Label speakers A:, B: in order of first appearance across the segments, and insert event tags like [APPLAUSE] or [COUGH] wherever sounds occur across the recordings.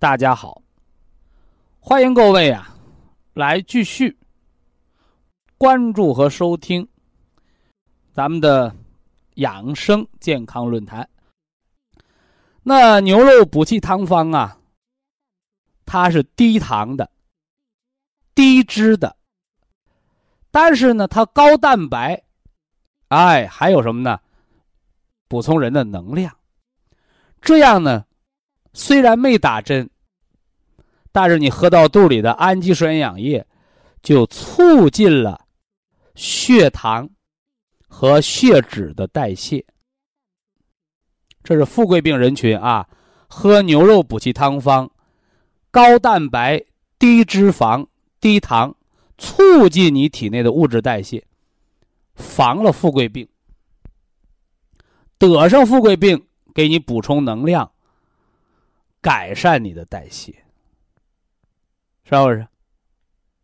A: 大家好，欢迎各位啊，来继续关注和收听咱们的养生健康论坛。那牛肉补气汤方啊，它是低糖的、低脂的，但是呢，它高蛋白，哎，还有什么呢？补充人的能量，这样呢。虽然没打针，但是你喝到肚里的氨基酸营养液，就促进了血糖和血脂的代谢。这是富贵病人群啊，喝牛肉补气汤方，高蛋白、低脂肪、低糖，促进你体内的物质代谢，防了富贵病。得上富贵病，给你补充能量。改善你的代谢，是不是？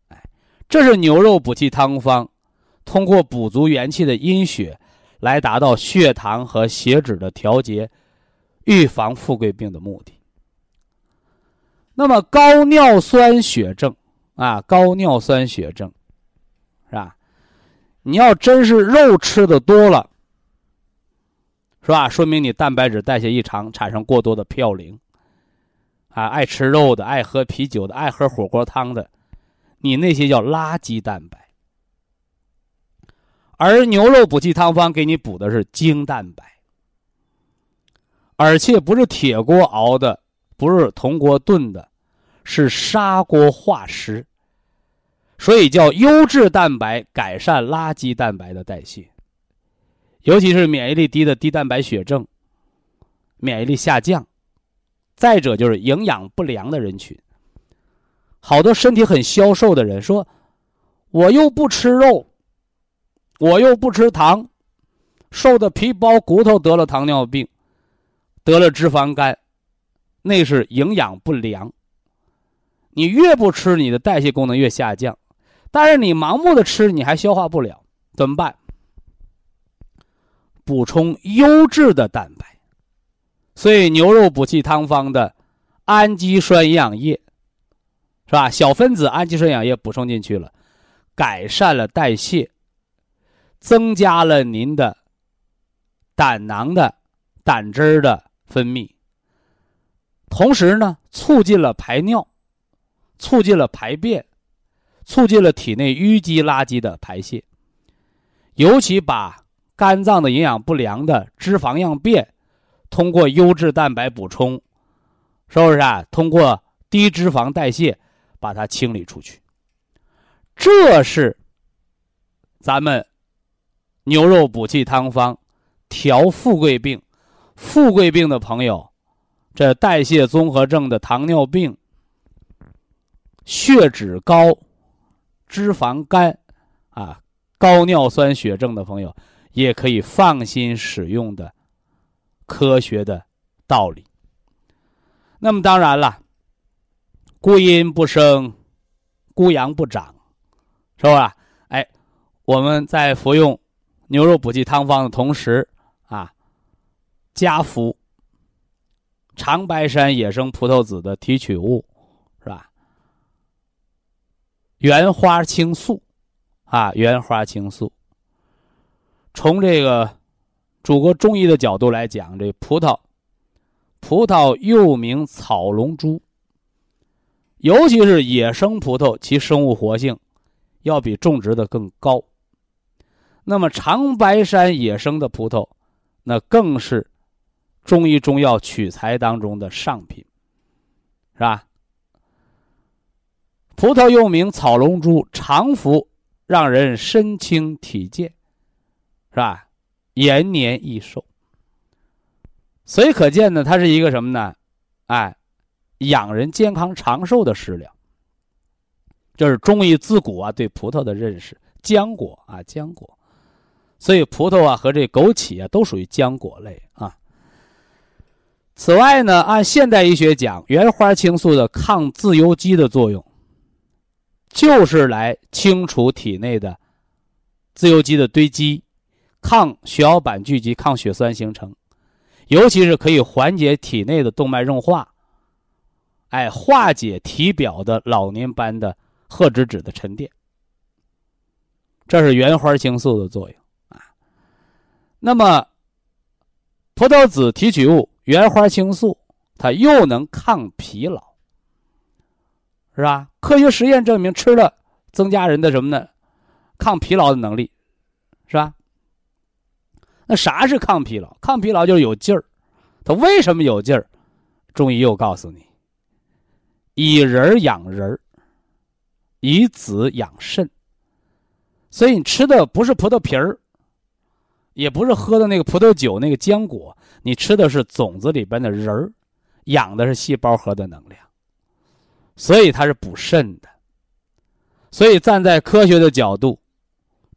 A: 哎，这是牛肉补气汤方，通过补足元气的阴血，来达到血糖和血脂的调节，预防富贵病的目的。那么高尿酸血症啊，高尿酸血症，是吧？你要真是肉吃的多了，是吧？说明你蛋白质代谢异常，产生过多的嘌呤。啊，爱吃肉的，爱喝啤酒的，爱喝火锅汤的，你那些叫垃圾蛋白。而牛肉补气汤方给你补的是精蛋白，而且不是铁锅熬的，不是铜锅炖的，是砂锅化湿，所以叫优质蛋白改善垃圾蛋白的代谢，尤其是免疫力低的低蛋白血症，免疫力下降。再者就是营养不良的人群，好多身体很消瘦的人说：“我又不吃肉，我又不吃糖，瘦的皮包骨头，得了糖尿病，得了脂肪肝，那是营养不良。你越不吃，你的代谢功能越下降，但是你盲目的吃，你还消化不了，怎么办？补充优质的蛋白。”所以牛肉补气汤方的氨基酸营养液，是吧？小分子氨基酸营养液补充进去了，改善了代谢，增加了您的胆囊的胆汁儿的分泌，同时呢，促进了排尿，促进了排便，促进了体内淤积垃圾的排泄，尤其把肝脏的营养不良的脂肪样便。通过优质蛋白补充，是不是啊？通过低脂肪代谢，把它清理出去。这是咱们牛肉补气汤方调富贵病。富贵病的朋友，这代谢综合症的糖尿病、血脂高、脂肪肝啊、高尿酸血症的朋友，也可以放心使用的。科学的道理。那么当然了，孤阴不生，孤阳不长，是吧？哎，我们在服用牛肉补气汤方的同时啊，加服长白山野生葡萄籽的提取物，是吧？原花青素啊，原花青素，从这个。祖国中医的角度来讲，这葡萄，葡萄又名草龙珠，尤其是野生葡萄，其生物活性要比种植的更高。那么长白山野生的葡萄，那更是中医中药取材当中的上品，是吧？葡萄又名草龙珠，常服让人身轻体健，是吧？延年益寿。所以可见呢，它是一个什么呢？哎。养人健康长寿的食疗，这是中医自古啊对葡萄的认识。浆果啊，浆果，所以葡萄啊和这枸杞啊都属于浆果类啊。此外呢，按现代医学讲，原花青素的抗自由基的作用，就是来清除体内的自由基的堆积，抗血小板聚集，抗血栓形成，尤其是可以缓解体内的动脉硬化。哎，化解体表的老年斑的褐脂质的沉淀，这是原花青素的作用啊。那么，葡萄籽提取物原花青素，它又能抗疲劳，是吧？科学实验证明，吃了增加人的什么呢？抗疲劳的能力，是吧？那啥是抗疲劳？抗疲劳就是有劲儿。它为什么有劲儿？中医又告诉你。以人养人以子养肾，所以你吃的不是葡萄皮儿，也不是喝的那个葡萄酒那个浆果，你吃的是种子里边的仁儿，养的是细胞核的能量，所以它是补肾的。所以站在科学的角度，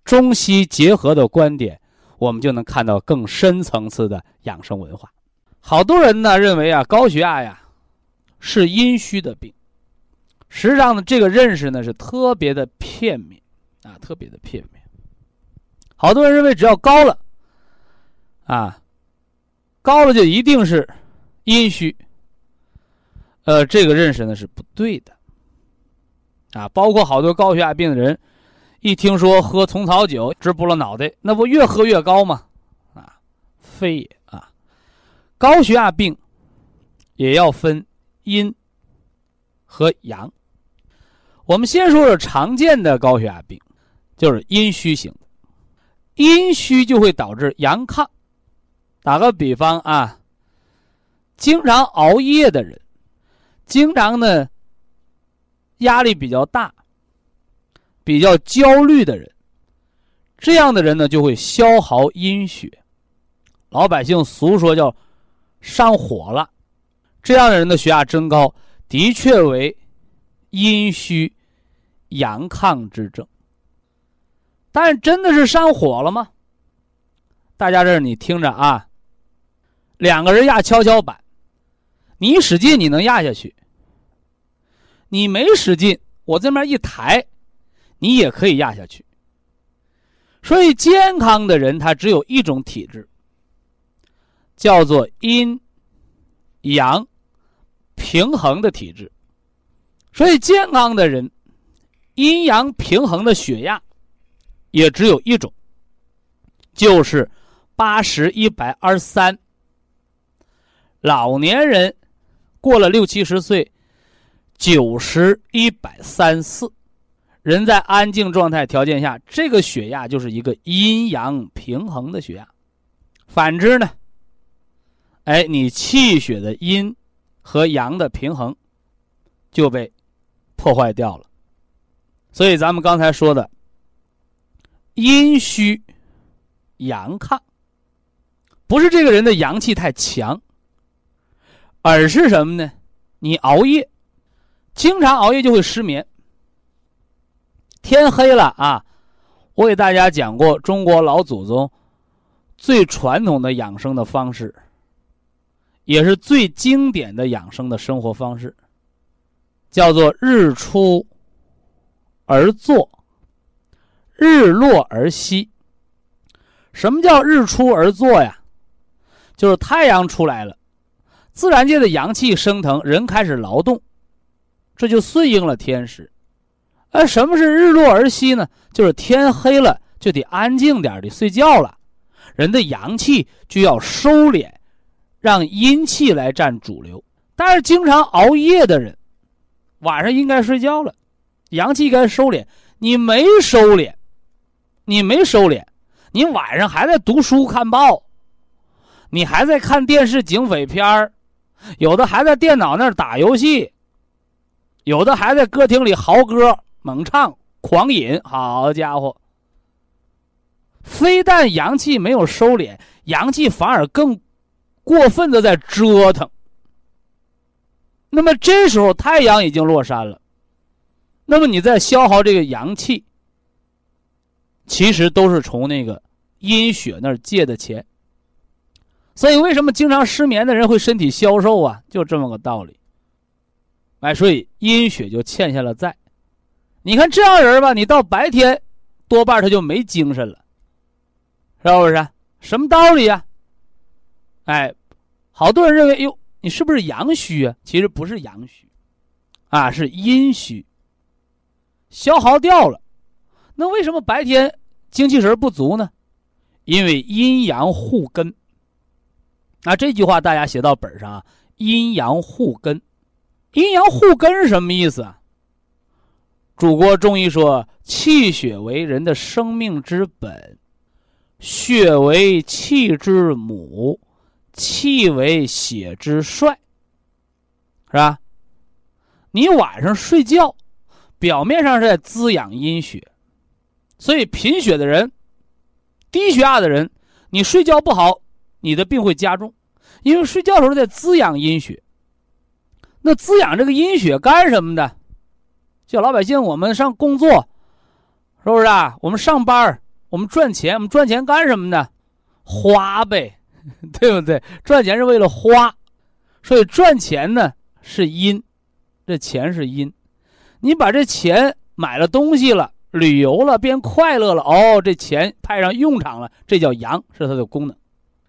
A: 中西结合的观点，我们就能看到更深层次的养生文化。好多人呢认为啊，高血压呀。是阴虚的病，实际上呢，这个认识呢是特别的片面，啊，特别的片面。好多人认为只要高了，啊，高了就一定是阴虚。呃，这个认识呢是不对的，啊，包括好多高血压病的人，一听说喝虫草酒直拨了脑袋，那不越喝越高吗？啊，非也啊，高血压病也要分。阴和阳，我们先说说常见的高血压病，就是阴虚型。阴虚就会导致阳亢。打个比方啊，经常熬夜的人，经常呢压力比较大、比较焦虑的人，这样的人呢就会消耗阴血，老百姓俗说叫上火了。这样的人的血压增高，的确为阴虚阳亢之症。但真的是上火了吗？大家这你听着啊，两个人压跷跷板，你使劲你能压下去，你没使劲，我这边一抬，你也可以压下去。所以健康的人他只有一种体质，叫做阴阳。平衡的体质，所以健康的人，阴阳平衡的血压也只有一种，就是八十一百二十三。老年人过了六七十岁，九十一百三四。人在安静状态条件下，这个血压就是一个阴阳平衡的血压。反之呢，哎，你气血的阴。和阳的平衡就被破坏掉了，所以咱们刚才说的阴虚阳亢，不是这个人的阳气太强，而是什么呢？你熬夜，经常熬夜就会失眠。天黑了啊，我给大家讲过中国老祖宗最传统的养生的方式。也是最经典的养生的生活方式，叫做日出而作，日落而息。什么叫日出而作呀？就是太阳出来了，自然界的阳气升腾，人开始劳动，这就顺应了天时。哎什么是日落而息呢？就是天黑了，就得安静点的睡觉了，人的阳气就要收敛。让阴气来占主流，但是经常熬夜的人，晚上应该睡觉了，阳气该收敛，你没收敛，你没收敛，你晚上还在读书看报，你还在看电视警匪片儿，有的还在电脑那儿打游戏，有的还在歌厅里嚎歌猛唱狂饮，好家伙！非但阳气没有收敛，阳气反而更过分的在折腾。那么这时候太阳已经落山了，那么你在消耗这个阳气，其实都是从那个阴血那儿借的钱。所以为什么经常失眠的人会身体消瘦啊？就这么个道理。哎，所以阴血就欠下了债。你看这样人吧，你到白天多半他就没精神了，是不是？什么道理呀？哎，好多人认为哟。你是不是阳虚啊？其实不是阳虚，啊，是阴虚，消耗掉了。那为什么白天精气神不足呢？因为阴阳互根。那这句话大家写到本上啊，阴阳互根。阴阳互根是什么意思啊？祖国中医说，气血为人的生命之本，血为气之母。气为血之帅，是吧？你晚上睡觉，表面上是在滋养阴血，所以贫血的人、低血压的人，你睡觉不好，你的病会加重，因为睡觉的时候在滋养阴血。那滋养这个阴血干什么的？叫老百姓，我们上工作，是不是啊？我们上班，我们赚钱，我们赚钱干什么呢？花呗。[LAUGHS] 对不对？赚钱是为了花，所以赚钱呢是阴，这钱是阴。你把这钱买了东西了，旅游了，变快乐了，哦，这钱派上用场了，这叫阳，是它的功能。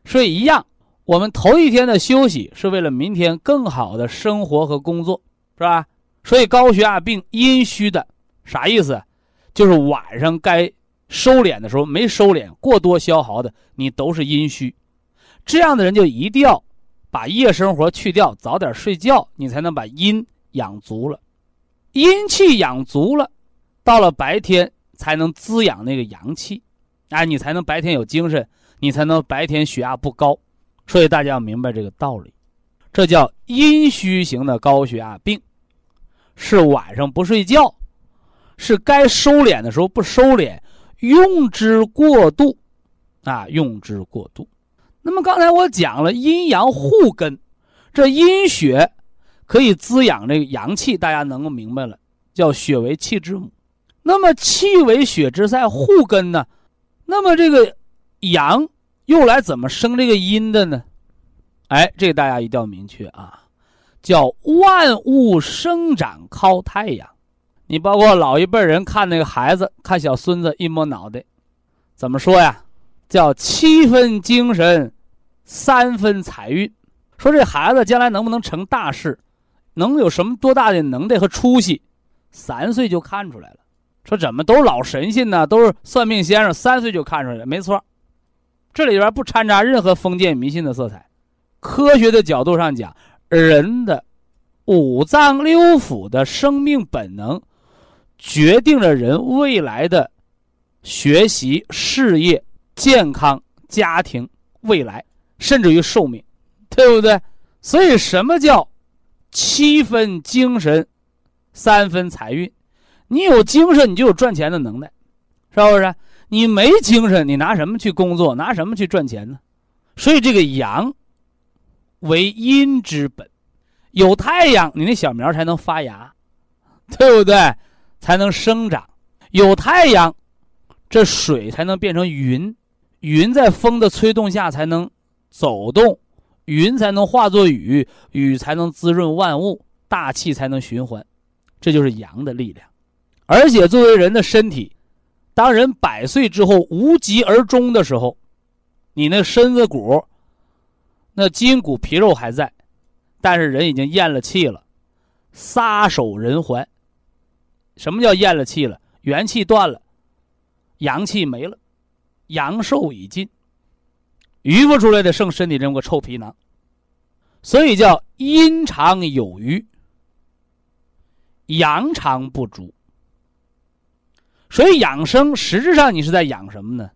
A: 所以一样，我们头一天的休息是为了明天更好的生活和工作，是吧？所以高血压病阴虚的啥意思？就是晚上该收敛的时候没收敛，过多消耗的，你都是阴虚。这样的人就一定要把夜生活去掉，早点睡觉，你才能把阴养足了。阴气养足了，到了白天才能滋养那个阳气，哎，你才能白天有精神，你才能白天血压不高。所以大家要明白这个道理，这叫阴虚型的高血压病，是晚上不睡觉，是该收敛的时候不收敛，用之过度，啊，用之过度。那么刚才我讲了阴阳互根，这阴血可以滋养这个阳气，大家能够明白了，叫血为气之母。那么气为血之塞，互根呢？那么这个阳又来怎么生这个阴的呢？哎，这个大家一定要明确啊，叫万物生长靠太阳。你包括老一辈人看那个孩子，看小孙子一摸脑袋，怎么说呀？叫七分精神，三分财运。说这孩子将来能不能成大事，能有什么多大的能耐和出息，三岁就看出来了。说怎么都是老神仙呢？都是算命先生，三岁就看出来了。没错，这里边不掺杂任何封建迷信的色彩。科学的角度上讲，人的五脏六腑的生命本能，决定了人未来的学习事业。健康、家庭、未来，甚至于寿命，对不对？所以，什么叫七分精神，三分财运？你有精神，你就有赚钱的能耐，是不是？你没精神，你拿什么去工作？拿什么去赚钱呢？所以，这个阳为阴之本，有太阳，你那小苗才能发芽，[LAUGHS] 对不对？才能生长。有太阳，这水才能变成云。云在风的吹动下才能走动，云才能化作雨，雨才能滋润万物，大气才能循环，这就是阳的力量。而且作为人的身体，当人百岁之后无疾而终的时候，你那身子骨、那筋骨皮肉还在，但是人已经咽了气了，撒手人寰。什么叫咽了气了？元气断了，阳气没了。阳寿已尽，余不出来的剩身体这么个臭皮囊，所以叫阴长有余。阳常不足。所以养生实质上你是在养什么呢？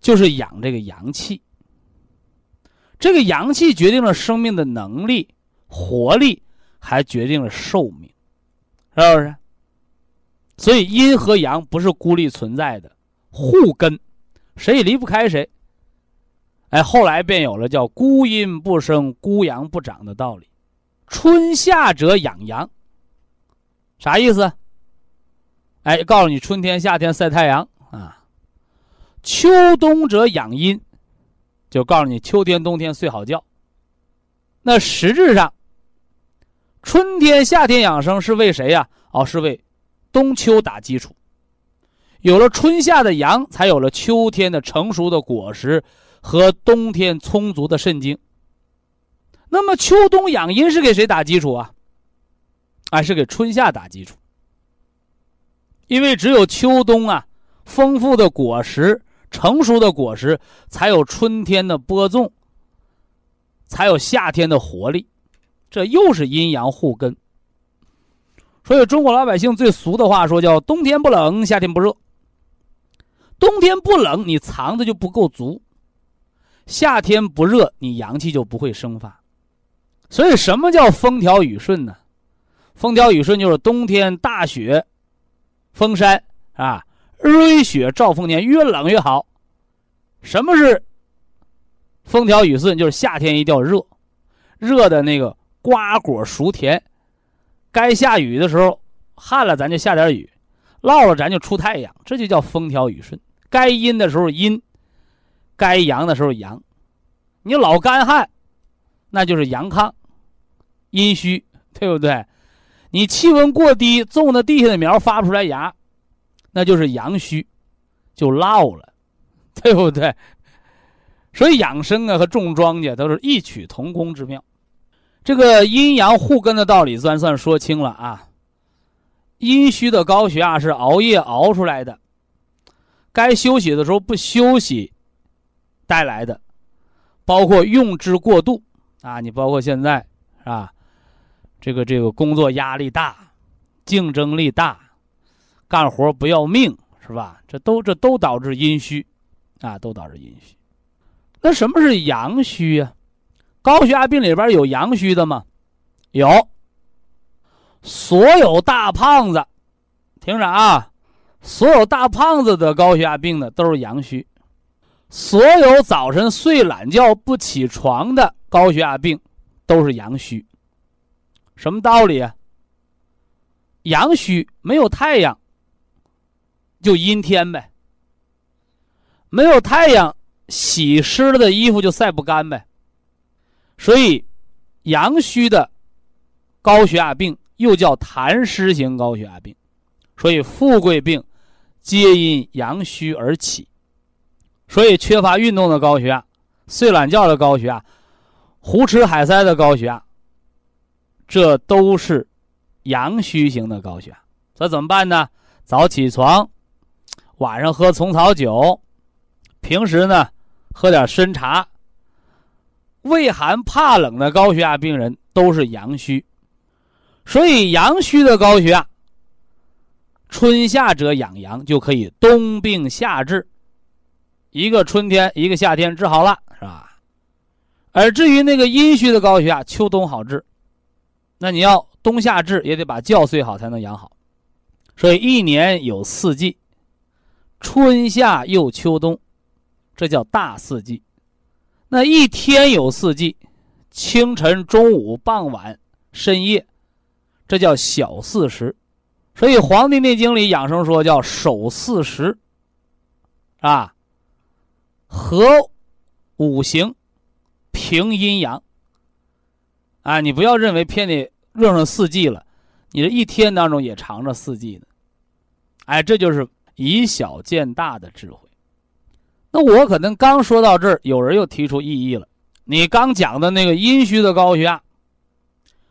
A: 就是养这个阳气。这个阳气决定了生命的能力、活力，还决定了寿命，是不是？所以阴和阳不是孤立存在的，互根，谁也离不开谁。哎，后来便有了叫“孤阴不生，孤阳不长”的道理。春夏者养阳，啥意思？哎，告诉你，春天、夏天晒太阳啊；秋冬者养阴，就告诉你，秋天、冬天睡好觉。那实质上，春天、夏天养生是为谁呀？哦，是为冬秋打基础。有了春夏的阳，才有了秋天的成熟的果实和冬天充足的肾精。那么秋冬养阴是给谁打基础啊？啊，是给春夏打基础。因为只有秋冬啊，丰富的果实、成熟的果实，才有春天的播种，才有夏天的活力。这又是阴阳互根。所以中国老百姓最俗的话说叫“冬天不冷，夏天不热”。冬天不冷，你藏的就不够足；夏天不热，你阳气就不会生发。所以什么叫风调雨顺呢？风调雨顺就是冬天大雪。封山啊，瑞雪兆丰年，越冷越好。什么是风调雨顺？就是夏天一定要热，热的那个瓜果熟甜。该下雨的时候，旱了咱就下点雨，涝了咱就出太阳，这就叫风调雨顺。该阴的时候阴，该阳的时候阳。你老干旱，那就是阳亢、阴虚，对不对？你气温过低，种的地下的苗发不出来芽，那就是阳虚，就涝了，对不对？所以养生啊和种庄稼都是异曲同工之妙。这个阴阳互根的道理算算说清了啊。阴虚的高血压是熬夜熬出来的，该休息的时候不休息带来的，包括用之过度啊，你包括现在是吧？这个这个工作压力大，竞争力大，干活不要命是吧？这都这都导致阴虚，啊，都导致阴虚。那什么是阳虚呀？高血压病里边有阳虚的吗？有。所有大胖子，听着啊，所有大胖子的高血压病的都是阳虚。所有早晨睡懒觉不起床的高血压病都是阳虚。什么道理啊？阳虚没有太阳，就阴天呗。没有太阳，洗湿了的衣服就晒不干呗。所以，阳虚的高血压病又叫痰湿型高血压病。所以，富贵病皆因阳虚而起。所以，缺乏运动的高血压、睡懒觉的高血压、胡吃海塞的高血压。这都是阳虚型的高血压，这怎么办呢？早起床，晚上喝虫草酒，平时呢喝点参茶。畏寒怕冷的高血压病人都是阳虚，所以阳虚的高血压，春夏者养阳就可以冬病夏治，一个春天一个夏天治好了，是吧？而至于那个阴虚的高血压，秋冬好治。那你要冬夏治也得把觉睡好才能养好，所以一年有四季，春夏又秋冬，这叫大四季。那一天有四季，清晨、中午、傍晚、深夜，这叫小四时。所以《黄帝内经》里养生说叫守四时，啊，和五行，平阴阳。啊，你不要认为偏得用上四季了，你这一天当中也藏着四季呢。哎，这就是以小见大的智慧。那我可能刚说到这儿，有人又提出异议了。你刚讲的那个阴虚的高血压，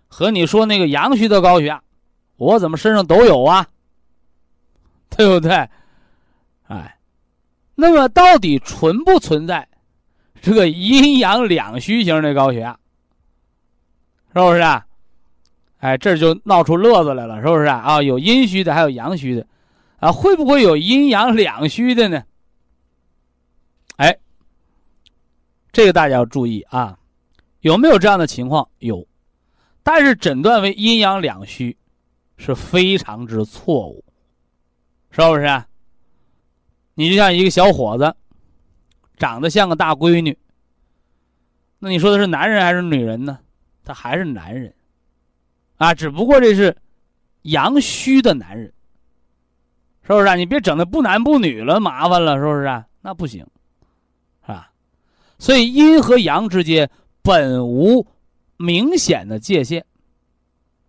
A: 和你说那个阳虚的高血压，我怎么身上都有啊？[LAUGHS] 对不对？哎，那么到底存不存在这个阴阳两虚型的高血压？是不是啊？哎，这就闹出乐子来了，是不是啊？啊，有阴虚的，还有阳虚的，啊，会不会有阴阳两虚的呢？哎，这个大家要注意啊，有没有这样的情况？有，但是诊断为阴阳两虚是非常之错误，是不是？你就像一个小伙子，长得像个大闺女，那你说的是男人还是女人呢？他还是男人。啊，只不过这是阳虚的男人，是不是啊？你别整的不男不女了，麻烦了，是不是啊？那不行，是吧？所以阴和阳之间本无明显的界限，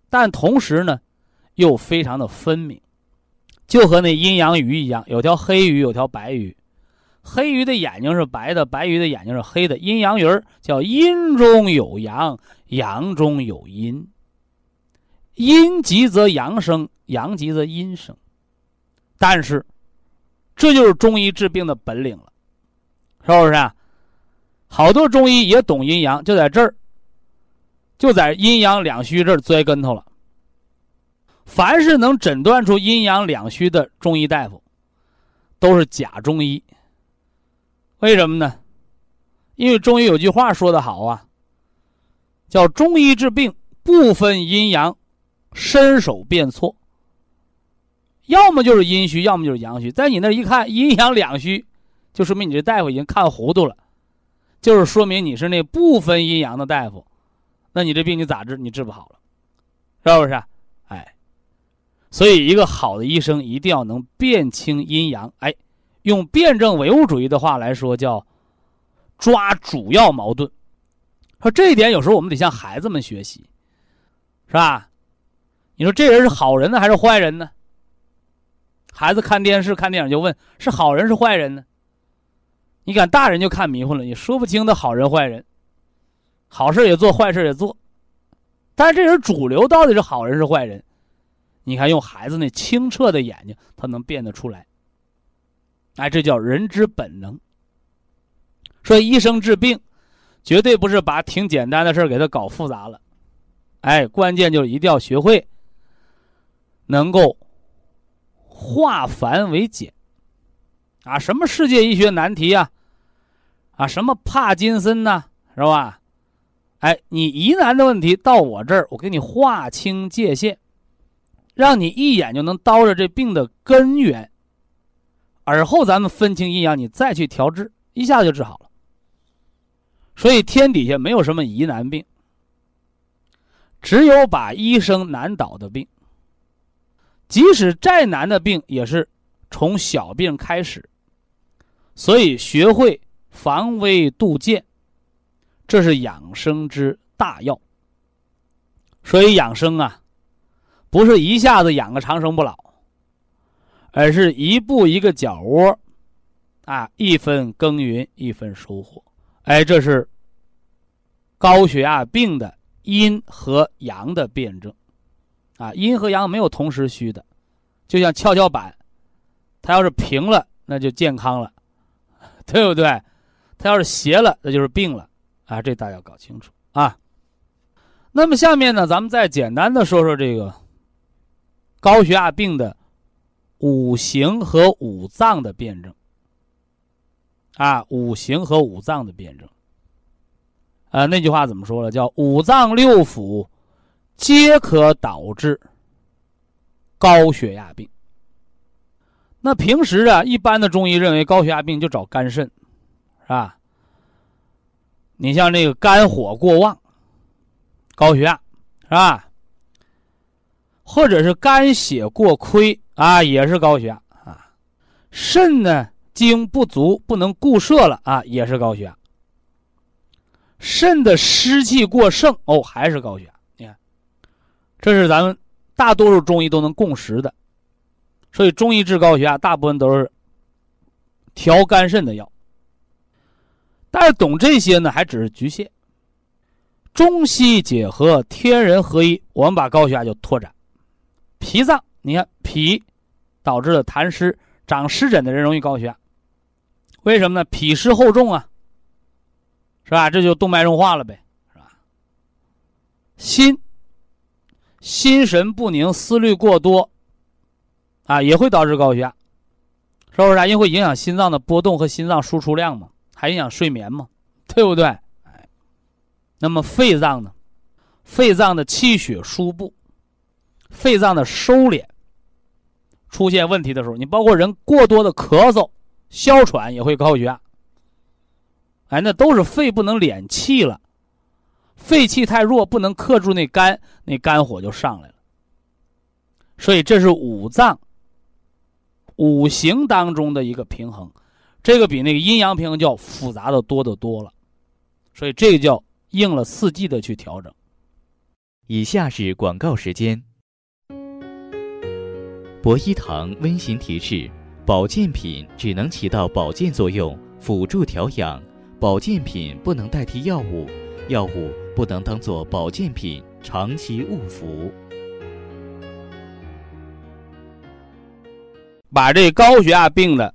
A: 但同时呢，又非常的分明，就和那阴阳鱼一样，有条黑鱼，有条白鱼，黑鱼的眼睛是白的，白鱼的眼睛是黑的。阴阳鱼儿叫阴中有阳，阳中有阴。阴极则阳生，阳极则阴生。但是，这就是中医治病的本领了，是不是啊？好多中医也懂阴阳，就在这儿，就在阴阳两虚这儿栽跟头了。凡是能诊断出阴阳两虚的中医大夫，都是假中医。为什么呢？因为中医有句话说得好啊，叫“中医治病不分阴阳”。伸手便错，要么就是阴虚，要么就是阳虚。在你那一看，阴阳两虚，就说明你这大夫已经看糊涂了，就是说明你是那不分阴阳的大夫，那你这病你咋治？你治不好了，是不是？哎，所以一个好的医生一定要能辨清阴阳。哎，用辩证唯物主义的话来说，叫抓主要矛盾。说这一点，有时候我们得向孩子们学习，是吧？你说这人是好人呢还是坏人呢？孩子看电视看电影就问是好人是坏人呢？你敢大人就看迷糊了，你说不清的好人坏人，好事也做，坏事也做，但是这人主流到底是好人是坏人？你看用孩子那清澈的眼睛，他能辨得出来。哎，这叫人之本能。说医生治病，绝对不是把挺简单的事给他搞复杂了，哎，关键就是一定要学会。能够化繁为简，啊，什么世界医学难题啊，啊，什么帕金森呐，是吧？哎，你疑难的问题到我这儿，我给你划清界限，让你一眼就能叨着这病的根源，而后咱们分清阴阳，你再去调治，一下子就治好了。所以天底下没有什么疑难病，只有把医生难倒的病。即使再难的病，也是从小病开始。所以学会防微杜渐，这是养生之大要。所以养生啊，不是一下子养个长生不老，而是一步一个脚窝，啊，一分耕耘一分收获。哎，这是高血压病的阴和阳的辩证。啊，阴和阳没有同时虚的，就像跷跷板，它要是平了，那就健康了，[LAUGHS] 对不对？它要是斜了，那就是病了。啊，这大家搞清楚啊。那么下面呢，咱们再简单的说说这个高血压病的五行和五脏的辩证。啊，五行和五脏的辩证。啊，那句话怎么说了？叫五脏六腑。皆可导致高血压病。那平时啊，一般的中医认为高血压病就找肝肾，是吧？你像那个肝火过旺，高血压，是吧？或者是肝血过亏啊，也是高血压啊。肾呢，精不足，不能固摄了啊，也是高血压。肾的湿气过盛哦，还是高血压。这是咱们大多数中医都能共识的，所以中医治高血压大部分都是调肝肾的药。但是懂这些呢，还只是局限。中西结合，天人合一，我们把高血压就拓展。脾脏，你看脾导致了痰湿，长湿疹的人容易高血压，为什么呢？脾湿厚重啊，是吧？这就动脉硬化了呗，是吧？心。心神不宁、思虑过多，啊，也会导致高血压，是不是？因为会影响心脏的波动和心脏输出量嘛，还影响睡眠嘛，[LAUGHS] 对不对？哎，那么肺脏呢？肺脏的气血输布，肺脏的收敛出现问题的时候，你包括人过多的咳嗽、哮喘也会高血压。哎，那都是肺不能敛气了，肺气太弱，不能克住那肝，那肝火就上来了。所以这是五脏、五行当中的一个平衡，这个比那个阴阳平衡叫复杂的多得多了。所以这个叫应了四季的去调整。
B: 以下是广告时间。博一堂温馨提示：保健品只能起到保健作用，辅助调养。保健品不能代替药物，药物不能当做保健品长期误服。
A: 把这高血压病的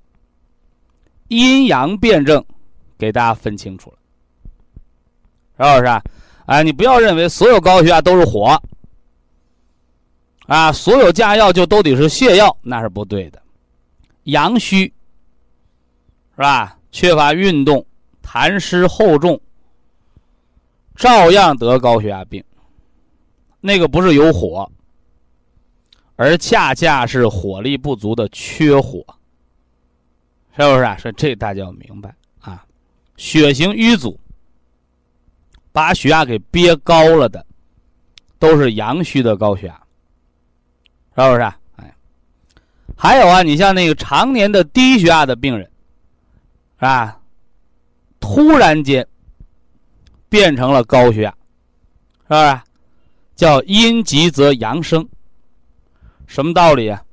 A: 阴阳辩证给大家分清楚了，是不是？哎，你不要认为所有高血压都是火，啊，所有加药就都得是泻药，那是不对的。阳虚是吧？缺乏运动。痰湿厚重，照样得高血压病。那个不是有火，而恰恰是火力不足的缺火，是不是啊？所以这大家要明白啊。血型瘀阻，把血压给憋高了的，都是阳虚的高血压，是不是？哎，还有啊，你像那个常年的低血压的病人，是吧？突然间变成了高血压，是不是？叫阴极则阳生，什么道理啊？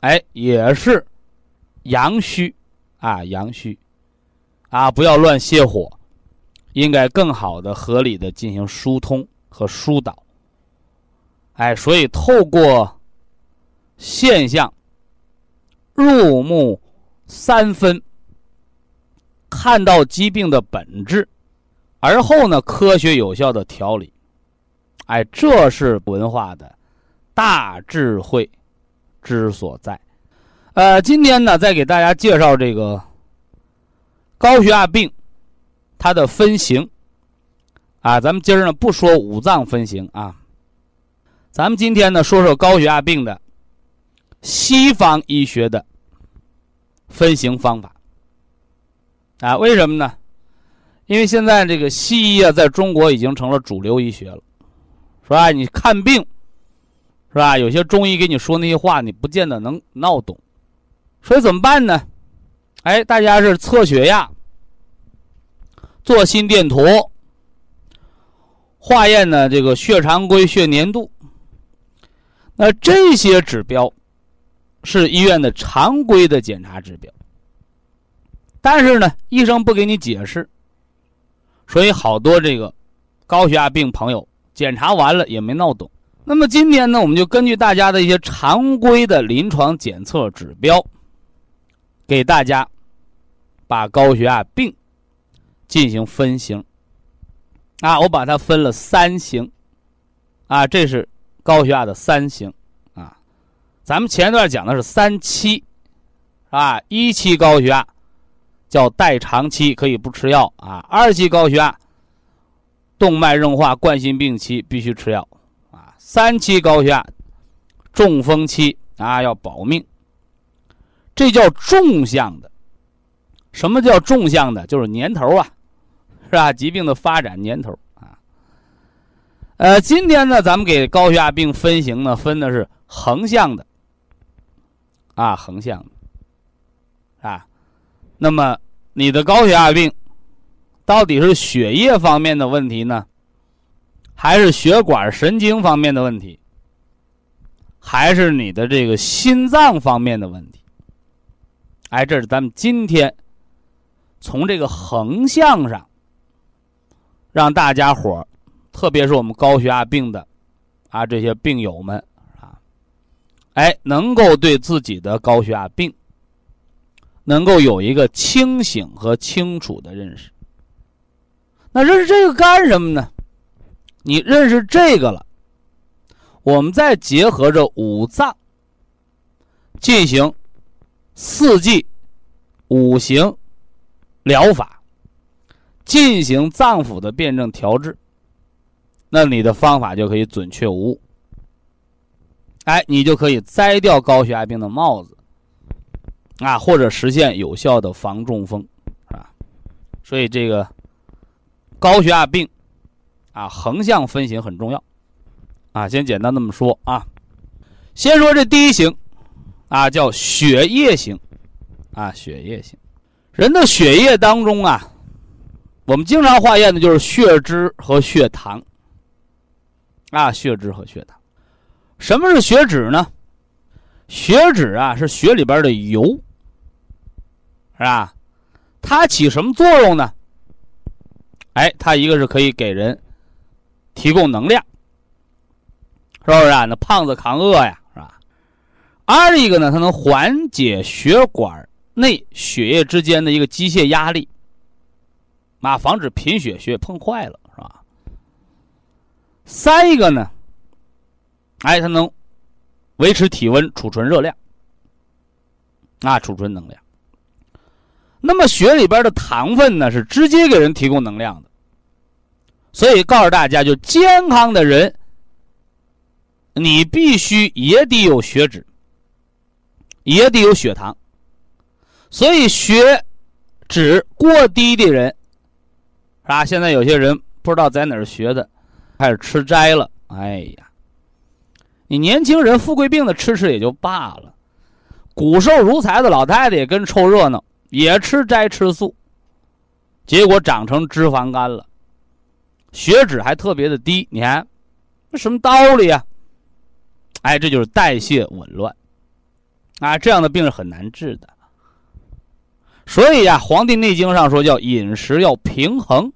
A: 哎，也是阳虚啊，阳虚啊，不要乱泻火，应该更好的、合理的进行疏通和疏导。哎，所以透过现象入木三分。看到疾病的本质，而后呢，科学有效的调理，哎，这是文化的大智慧之所在。呃，今天呢，再给大家介绍这个高血压病它的分型啊，咱们今儿呢不说五脏分型啊，咱们今天呢说说高血压病的西方医学的分型方法。啊，为什么呢？因为现在这个西医啊，在中国已经成了主流医学了，是吧？你看病，是吧？有些中医给你说那些话，你不见得能闹懂，所以怎么办呢？哎，大家是测血压、做心电图、化验呢这个血常规、血粘度，那这些指标是医院的常规的检查指标。但是呢，医生不给你解释，所以好多这个高血压病朋友检查完了也没闹懂。那么今天呢，我们就根据大家的一些常规的临床检测指标，给大家把高血压病进行分型。啊，我把它分了三型，啊，这是高血压的三型，啊，咱们前一段讲的是三期，啊，一期高血压。叫代偿期可以不吃药啊，二期高血压，动脉硬化冠心病期必须吃药啊，三期高血压，中风期啊要保命。这叫纵向的，什么叫纵向的？就是年头啊，是吧？疾病的发展年头啊。呃，今天呢，咱们给高血压病分型呢，分的是横向的，啊，横向的，那么。你的高血压病，到底是血液方面的问题呢，还是血管神经方面的问题，还是你的这个心脏方面的问题？哎，这是咱们今天从这个横向上，让大家伙特别是我们高血压病的啊这些病友们啊，哎，能够对自己的高血压病。能够有一个清醒和清楚的认识。那认识这个干什么呢？你认识这个了，我们再结合着五脏进行四季五行疗法，进行脏腑的辩证调治，那你的方法就可以准确无误。哎，你就可以摘掉高血压病的帽子啊，或者实现有效的防中风，啊。所以这个高血压病啊，横向分型很重要啊。先简单这么说啊，先说这第一型啊，叫血液型啊，血液型。人的血液当中啊，我们经常化验的就是血脂和血糖啊，血脂和血糖。什么是血脂呢？血脂啊是血里边的油，是吧？它起什么作用呢？哎，它一个是可以给人提供能量，是不是啊？那胖子扛饿呀，是吧？二一个呢，它能缓解血管内血液之间的一个机械压力，啊，防止贫血，血液碰坏了，是吧？三一个呢？哎，它能维持体温、储存热量，啊，储存能量。那么血里边的糖分呢，是直接给人提供能量的。所以告诉大家，就健康的人，你必须也得有血脂，也得有血糖。所以血脂过低的人，是吧？现在有些人不知道在哪儿学的，开始吃斋了。哎呀！你年轻人富贵病的吃吃也就罢了，骨瘦如柴的老太太也跟凑热闹，也吃斋吃素，结果长成脂肪肝了，血脂还特别的低。你看，这什么道理啊？哎，这就是代谢紊乱啊，这样的病是很难治的。所以呀，《黄帝内经》上说叫饮食要平衡，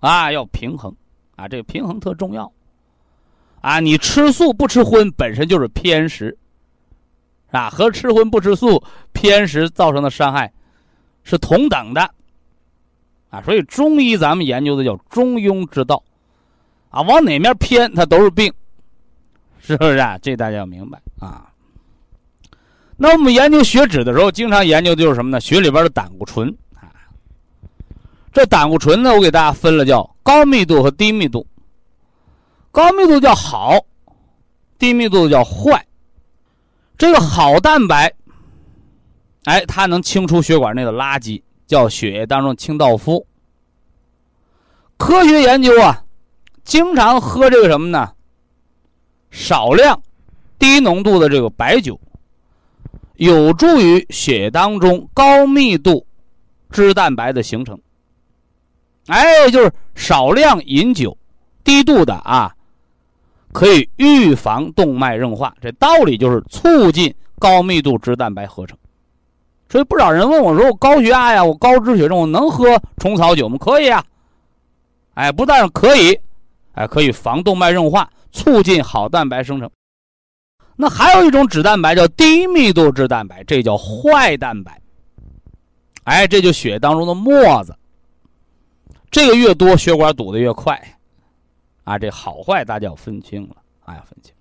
A: 啊，要平衡啊，这个平衡特重要。啊，你吃素不吃荤本身就是偏食，啊，和吃荤不吃素偏食造成的伤害是同等的，啊，所以中医咱们研究的叫中庸之道，啊，往哪面偏它都是病，是不是啊？这大家要明白啊。那我们研究血脂的时候，经常研究的就是什么呢？血里边的胆固醇啊，这胆固醇呢，我给大家分了叫高密度和低密度。高密度叫好，低密度叫坏。这个好蛋白，哎，它能清除血管内的垃圾，叫血液当中清道夫。科学研究啊，经常喝这个什么呢？少量、低浓度的这个白酒，有助于血液当中高密度脂蛋白的形成。哎，就是少量饮酒，低度的啊。可以预防动脉硬化，这道理就是促进高密度脂蛋白合成。所以不少人问我说：“我高血压呀，我高脂血症，我能喝虫草酒吗？”可以啊，哎，不但可以，哎，可以防动脉硬化，促进好蛋白生成。那还有一种脂蛋白叫低密度脂蛋白，这叫坏蛋白。哎，这就血液当中的沫子，这个越多，血管堵得越快。啊，这好坏大家要分清了，啊，要分清。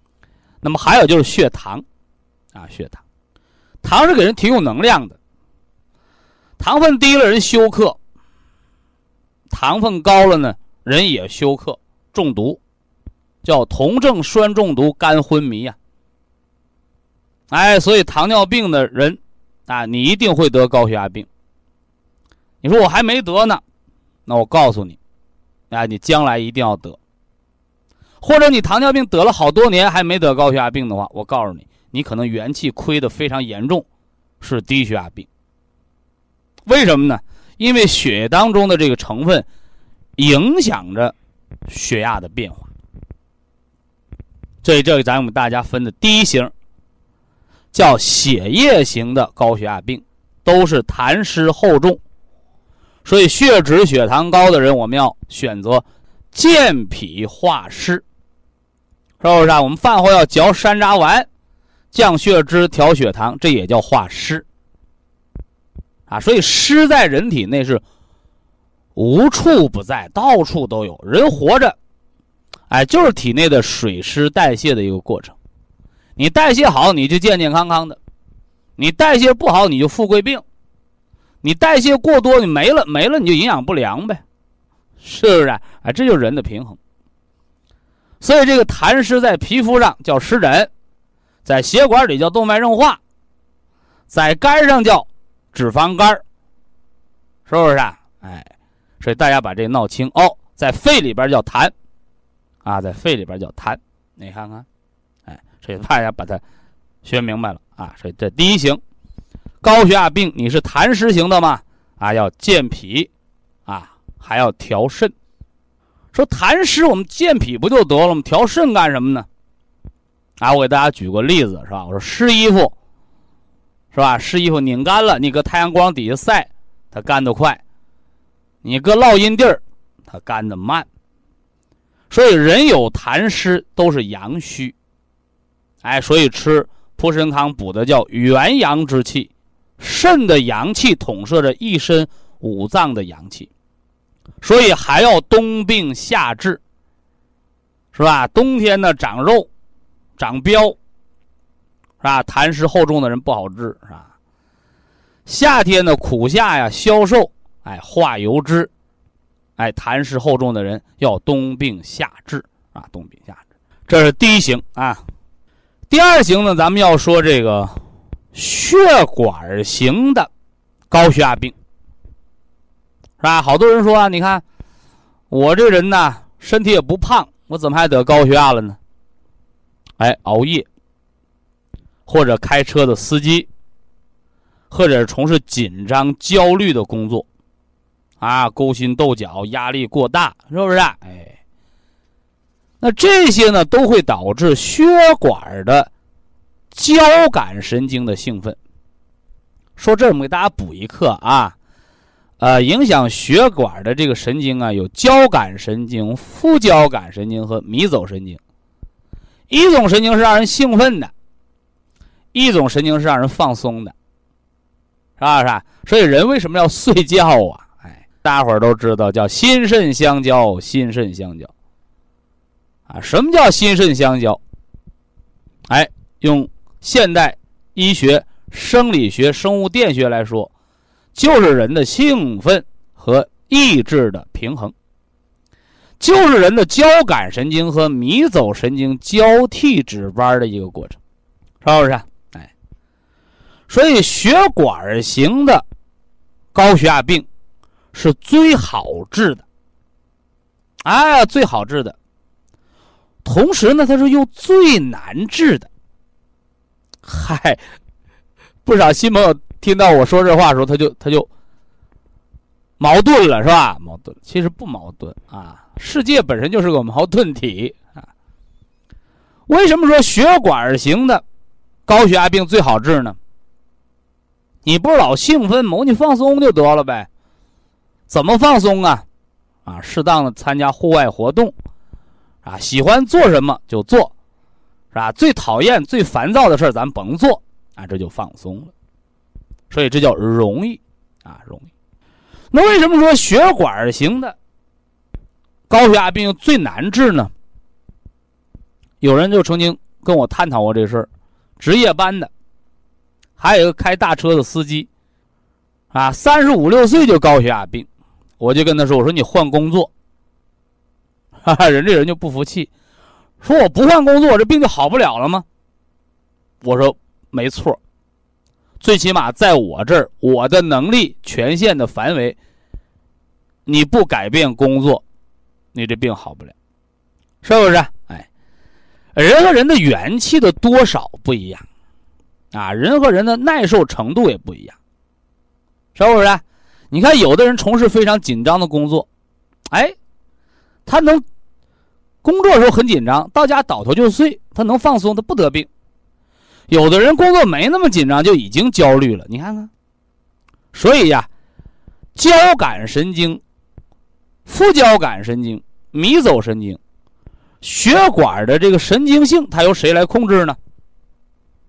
A: 那么还有就是血糖，啊，血糖，糖是给人提供能量的。糖分低了人休克，糖分高了呢人也休克，中毒，叫酮症酸中毒、肝昏迷呀。哎，所以糖尿病的人啊，你一定会得高血压病。你说我还没得呢，那我告诉你，啊，你将来一定要得。或者你糖尿病得了好多年还没得高血压病的话，我告诉你，你可能元气亏的非常严重，是低血压病。为什么呢？因为血液当中的这个成分影响着血压的变化。所以这个咱们大家分的第一型叫血液型的高血压病，都是痰湿厚重，所以血脂血糖高的人，我们要选择健脾化湿。是不是啊？我们饭后要嚼山楂丸，降血脂、调血糖，这也叫化湿啊。所以湿在人体内是无处不在，到处都有。人活着，哎，就是体内的水湿代谢的一个过程。你代谢好，你就健健康康的；你代谢不好，你就富贵病；你代谢过多，你没了没了，你就营养不良呗，是不是？哎，这就是人的平衡。所以这个痰湿在皮肤上叫湿疹，在血管里叫动脉硬化，在肝上叫脂肪肝是不是啊？哎，所以大家把这闹清哦，在肺里边叫痰，啊，在肺里边叫痰，你看看。哎所以大家把它学明白了啊！所以这第一型高血压病，你是痰湿型的吗？啊，要健脾啊，还要调肾。说痰湿，我们健脾不就得了吗？调肾干什么呢？啊，我给大家举个例子，是吧？我说湿衣服，是吧？湿衣服拧干了，你搁太阳光底下晒，它干得快；你搁烙阴地儿，它干得慢。所以人有痰湿都是阳虚。哎，所以吃蒲参康补的叫元阳之气，肾的阳气统摄着一身五脏的阳气，所以还要冬病夏治，是吧？冬天呢长肉、长膘，是吧？痰湿厚重的人不好治，是吧？夏天呢苦夏呀消瘦，哎化油脂，哎痰湿厚重的人要冬病夏治啊，冬病夏治，这是第一型啊。第二型呢，咱们要说这个血管型的高血压病，是吧？好多人说啊，你看我这人呢，身体也不胖，我怎么还得高血压了呢？哎，熬夜，或者开车的司机，或者从事紧张、焦虑的工作，啊，勾心斗角，压力过大，是不是？啊哎。那这些呢，都会导致血管的交感神经的兴奋。说这，我们给大家补一课啊。呃，影响血管的这个神经啊，有交感神经、副交感神经和迷走神经。一种神经是让人兴奋的，一种神经是让人放松的，是吧？是吧？所以人为什么要睡觉啊？哎，大伙儿都知道，叫心肾相交，心肾相交。啊，什么叫心肾相交？哎，用现代医学、生理学、生物电学来说，就是人的兴奋和意志的平衡，就是人的交感神经和迷走神经交替值班的一个过程，是不是？所以血管型的高血压病是最好治的，哎，最好治的。同时呢，它是又最难治的。嗨，不少新朋友听到我说这话的时候，他就他就矛盾了，是吧？矛盾，其实不矛盾啊。世界本身就是个矛盾体啊。为什么说血管型的高血压病最好治呢？你不老兴奋吗？你放松就得了呗。怎么放松啊？啊，适当的参加户外活动。啊，喜欢做什么就做，是吧？最讨厌、最烦躁的事咱甭做，啊，这就放松了。所以这叫容易，啊，容易。那为什么说血管型的高血压病最难治呢？有人就曾经跟我探讨过这事儿，值夜班的，还有一个开大车的司机，啊，三十五六岁就高血压病，我就跟他说：“我说你换工作。[LAUGHS] ”哈哈，人这人就不服气，说我不换工作，这病就好不了了吗？我说没错，最起码在我这儿，我的能力权限的范围，你不改变工作，你这病好不了，是不是？哎，人和人的元气的多少不一样，啊，人和人的耐受程度也不一样，是不是？你看，有的人从事非常紧张的工作，哎。他能工作时候很紧张，到家倒头就睡，他能放松，他不得病。有的人工作没那么紧张，就已经焦虑了。你看看，所以呀，交感神经、副交感神经、迷走神经、血管的这个神经性，它由谁来控制呢？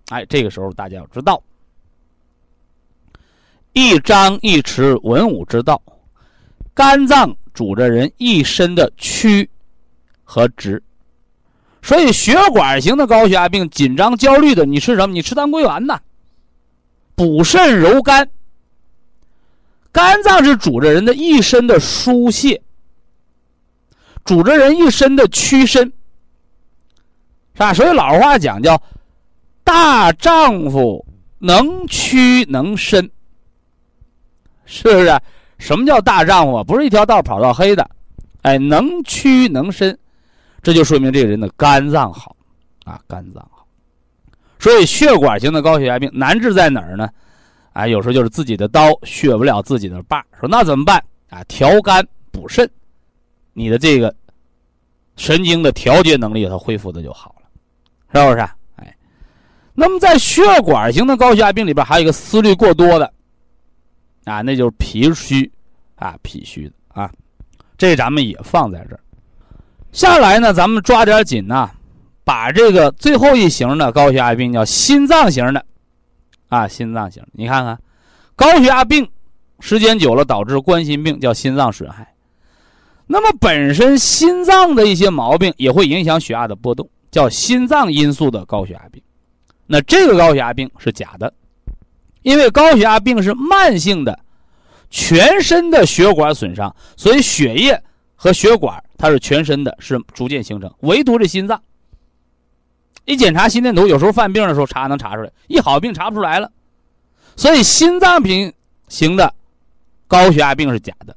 A: 哎，这个时候大家要知道，一张一弛，文武之道，肝脏。主着人一身的曲和直，所以血管型的高血压病，紧张焦虑的，你吃什么？你吃当归丸呐，补肾柔肝。肝脏是主着人的一身的疏泄，主着人一身的屈伸，是吧？所以老话讲叫“大丈夫能屈能伸”，是不是？什么叫大丈夫？不是一条道跑到黑的，哎，能屈能伸。这就说明这个人的肝脏好，啊，肝脏好，所以血管型的高血压病难治在哪儿呢？啊，有时候就是自己的刀削不了自己的把说那怎么办？啊，调肝补肾，你的这个神经的调节能力它恢复的就好了，是不是？那么在血管型的高血压病里边，还有一个思虑过多的，啊，那就是脾虚，啊，脾虚的啊，这咱们也放在这儿。下来呢，咱们抓点紧呐，把这个最后一型的高血压病叫心脏型的，啊，心脏型，你看看，高血压病时间久了导致冠心病，叫心脏损害。那么本身心脏的一些毛病也会影响血压的波动，叫心脏因素的高血压病。那这个高血压病是假的，因为高血压病是慢性的，全身的血管损伤，所以血液。和血管它是全身的，是逐渐形成，唯独这心脏，一检查心电图，有时候犯病的时候查能查出来，一好病查不出来了，所以心脏病型的高血压病是假的。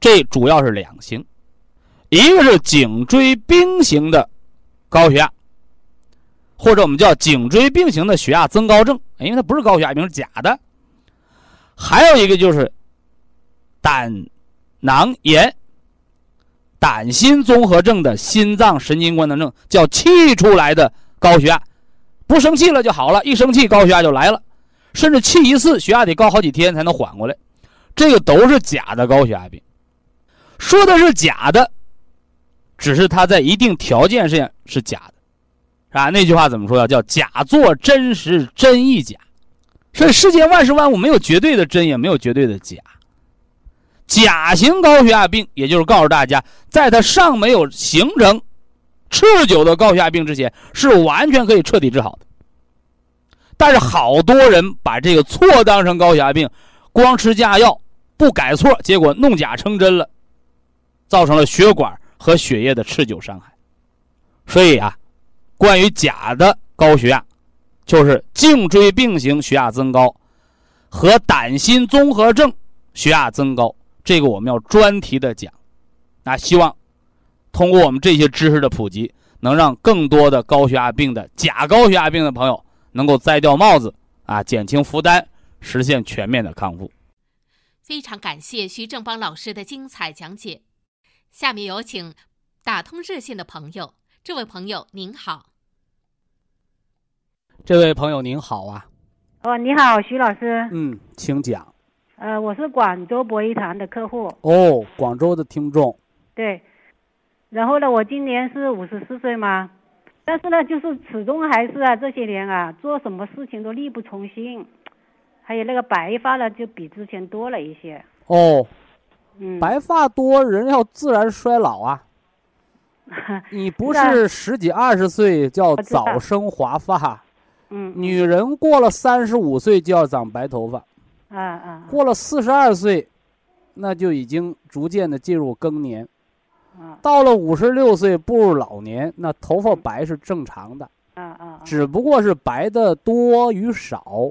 A: 这主要是两型，一个是颈椎病型的高血压，或者我们叫颈椎病型的血压增高症，因为它不是高血压病，是假的。还有一个就是胆囊炎。胆心综合症的心脏神经官能症叫气出来的高血压，不生气了就好了，一生气高血压就来了，甚至气一次血压得高好几天才能缓过来，这个都是假的高血压病。说的是假的，只是它在一定条件上是假的，是吧？那句话怎么说呀？叫假作真实，真亦假。所以世间万事万物没有绝对的真，也没有绝对的假。甲型高血压病，也就是告诉大家，在它尚没有形成持久的高血压病之前，是完全可以彻底治好的。但是好多人把这个错当成高血压病，光吃假药不改错，结果弄假成真了，造成了血管和血液的持久伤害。所以啊，关于假的高血压，就是颈椎病型血压增高和胆心综合症血压增高。这个我们要专题的讲，那希望通过我们这些知识的普及，能让更多的高血压病的假高血压病的朋友能够摘掉帽子啊，减轻负担，实现全面的康复。
C: 非常感谢徐正邦老师的精彩讲解。下面有请打通热线的朋友，这位朋友您好。
A: 这位朋友您好啊。
D: 哦，你好，徐老师。
A: 嗯，请讲。
D: 呃，我是广州博医堂的客户
A: 哦，广州的听众。
D: 对，然后呢，我今年是五十四岁嘛，但是呢，就是始终还是啊，这些年啊，做什么事情都力不从心，还有那个白发呢，就比之前多了一些。
A: 哦，
D: 嗯，
A: 白发多，人要自然衰老啊。[LAUGHS] 你不是十几二十岁叫早生华发，
D: 嗯，
A: 女人过了三十五岁就要长白头发。
D: 啊啊！
A: 过了四十二岁，那就已经逐渐的进入更年。
D: 啊，
A: 到了五十六岁步入老年，那头发白是正常的。
D: 啊啊！
A: 只不过是白的多与少。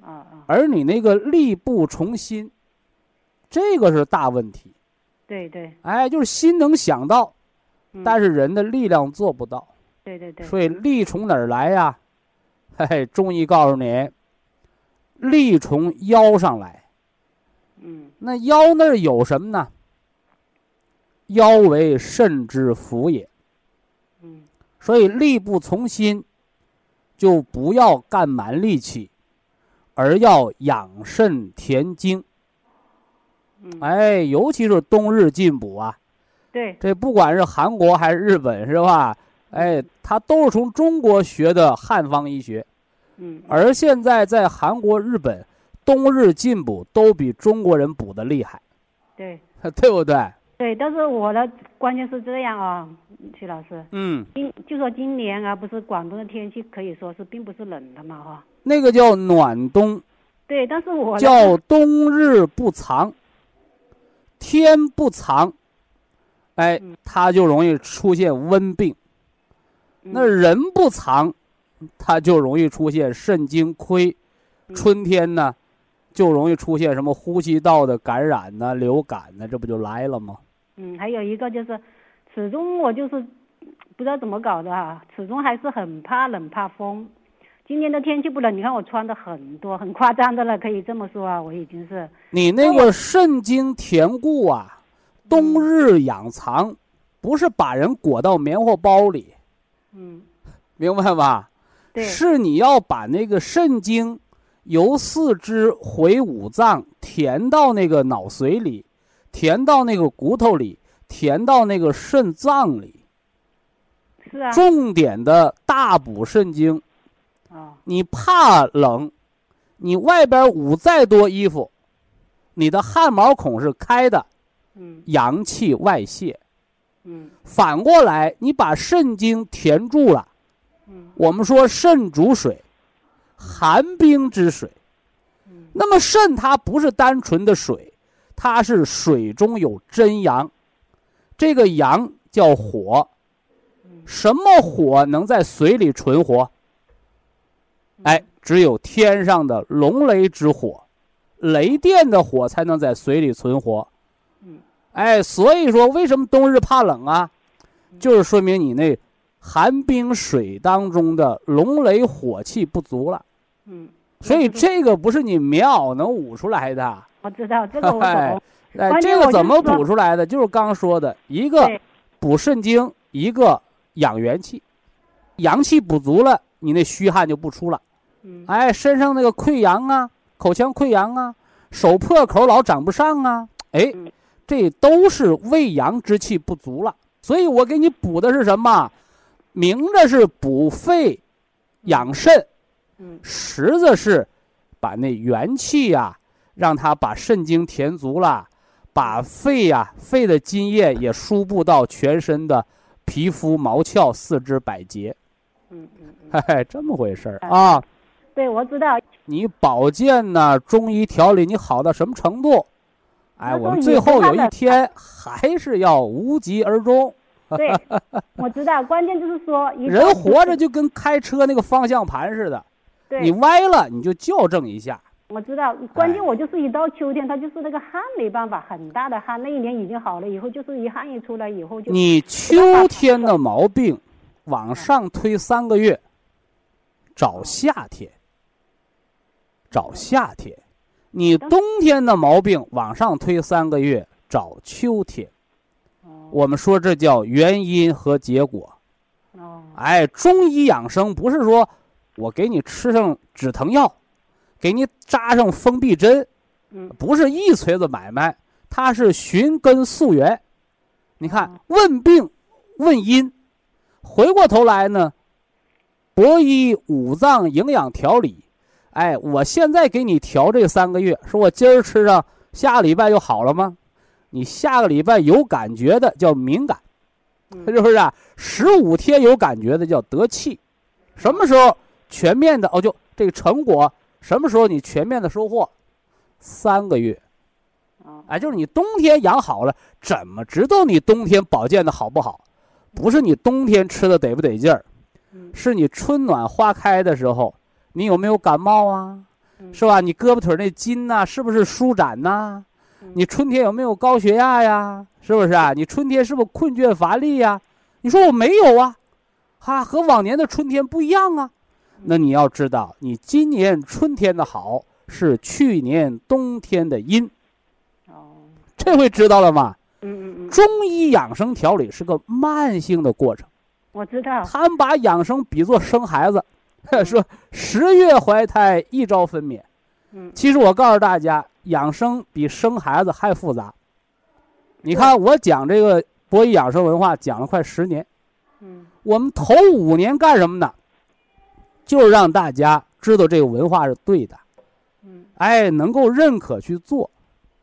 D: 啊啊！
A: 而你那个力不从心，这个是大问题。
D: 对对。
A: 哎，就是心能想到，但是人的力量做不到。
D: 对对对。
A: 所以力从哪儿来呀？嘿嘿嘿，中医告诉你。力从腰上来，
D: 嗯，
A: 那腰那儿有什么呢？腰为肾之府也，
D: 嗯，
A: 所以力不从心，就不要干蛮力气，而要养肾填精。
D: 嗯，
A: 哎，尤其是冬日进补啊，
D: 对，
A: 这不管是韩国还是日本，是吧？哎，他都是从中国学的汉方医学。
D: 嗯，
A: 而现在在韩国、日本，冬日进补都比中国人补的厉害，
D: 对，[LAUGHS]
A: 对不对？
D: 对，但是我的关键是这样啊，徐老师，
A: 嗯，
D: 今就说今年啊，不是广东的天气可以说是并不是冷的嘛，哈。
A: 那个叫暖冬，
D: 对，但是我
A: 叫冬日不长，天不长，哎
D: 嗯，
A: 它就容易出现温病。
D: 嗯
A: 那人不藏，它就容易出现肾精亏。
D: 嗯
A: 春天呢，就容易出现什么呼吸道的感染呐、流感呐，这不就来了吗？
D: 嗯，还有一个就是，始终我就是不知道怎么搞的啊，始终还是很怕冷怕风。今年的天气不冷，你看我穿的很多，很夸张的了，可以这么说啊，我已经是
A: 你那个肾精填固啊，冬日养藏，不是把人裹到棉花包里，
D: 嗯，
A: 明白吧？
D: 对，
A: 是你要把那个肾精由四肢回五脏，填到那个脑髓里，填到那个骨头里，填到那个肾脏里，
D: 是啊，
A: 重点的大补肾精。
D: 啊，
A: 你怕冷，你外边捂再多衣服，你的汗毛孔是开的，
D: 嗯
A: 阳气外泄。
D: 嗯
A: 反过来，你把肾经填住了。
D: 嗯
A: 我们说肾主水，寒冰之水。
D: 嗯
A: 那么肾它不是单纯的水，它是水中有真阳，这个阳叫火。什么火能在水里存活？哎，只有天上的龙雷之火，雷电的火才能在水里存活。
D: 嗯，
A: 哎，所以说为什么冬日怕冷啊？就是说明你那寒冰水当中的龙雷火气不足了。
D: 嗯，
A: 所以这个不是你棉袄能捂出来的。
D: 我知道这个我 [LAUGHS]
A: 哎
D: 懂，
A: 哎，这个怎么补出来的？就是刚说的一个，补肾精，一个养元气。阳气补足了，你那虚汗就不出了。
D: 嗯
A: 哎，身上那个溃疡啊，口腔溃疡啊，手破口老长不上啊，哎
D: 嗯，
A: 这都是胃阳之气不足了。所以我给你补的是什么？明着是补肺、养肾，
D: 嗯
A: 实则是把那元气呀、让它把肾精填足了，把肺呀、肺的津液也输布到全身的皮肤、毛窍、四肢百节。
D: 嗯嗯嗯，
A: 嘿嘿，这么回事儿啊！
D: 对，我知道，
A: 你保健呢，中医调理你好到什么程度？哎，我们最后有一天还是要无疾而终。
D: 对，我知道，关键就是说
A: 人活着就跟开车那个方向盘似的，
D: 对，
A: 你歪了你就校正一下。
D: 我知道，关键
A: 哎
D: 我就是一到秋天，它就是那个汗没办法，很大的汗。那一年已经好了，以后就是一汗一出来以后就
A: 你秋天的毛病往上推三个月，找夏天，找夏天；你冬天的毛病往上推三个月，找秋天。
D: 哦
A: 我们说这叫原因和结果。
D: 哦
A: 哎，中医养生不是说我给你吃上止疼药，给你扎上封闭针，
D: 嗯
A: 不是一锤子买卖，它是寻根溯源。你看
D: 哦，
A: 问病问因，回过头来呢，博医五脏营养调理。哎，我现在给你调这三个月，说我今儿吃上，下个礼拜就好了吗？你下个礼拜有感觉的叫敏感，
D: 嗯
A: 是不是啊？十五天有感觉的叫得气，什么时候全面的哦？就这个成果什么时候你全面的收获？三个月，
D: 啊
A: 哎，就是你冬天养好了，怎么知道你冬天保健的好不好？不是你冬天吃的得不得劲儿，
D: 嗯
A: 是你春暖花开的时候，你有没有感冒啊？
D: 嗯
A: 是吧？你胳膊腿儿那筋呐、是不是舒展呐、
D: 嗯
A: 你春天有没有高血压呀？是不是啊？你春天是不是困倦乏力呀？你说我没有啊，哈，和往年的春天不一样啊。那你要知道，你今年春天的好是去年冬天的阴，
D: 哦
A: 这回知道了吗？
D: 嗯嗯嗯，
A: 中医养生调理是个慢性的过程，
D: 我知道，
A: 他们把养生比作生孩子，[LAUGHS] 说十月怀胎，一朝分娩。
D: 嗯
A: 其实我告诉大家，养生比生孩子还复杂。你看，我讲这个博弈养生文化讲了快十年，
D: 嗯
A: 我们头五年干什么呢？就是让大家知道这个文化是对的，
D: 嗯
A: 哎，能够认可去做。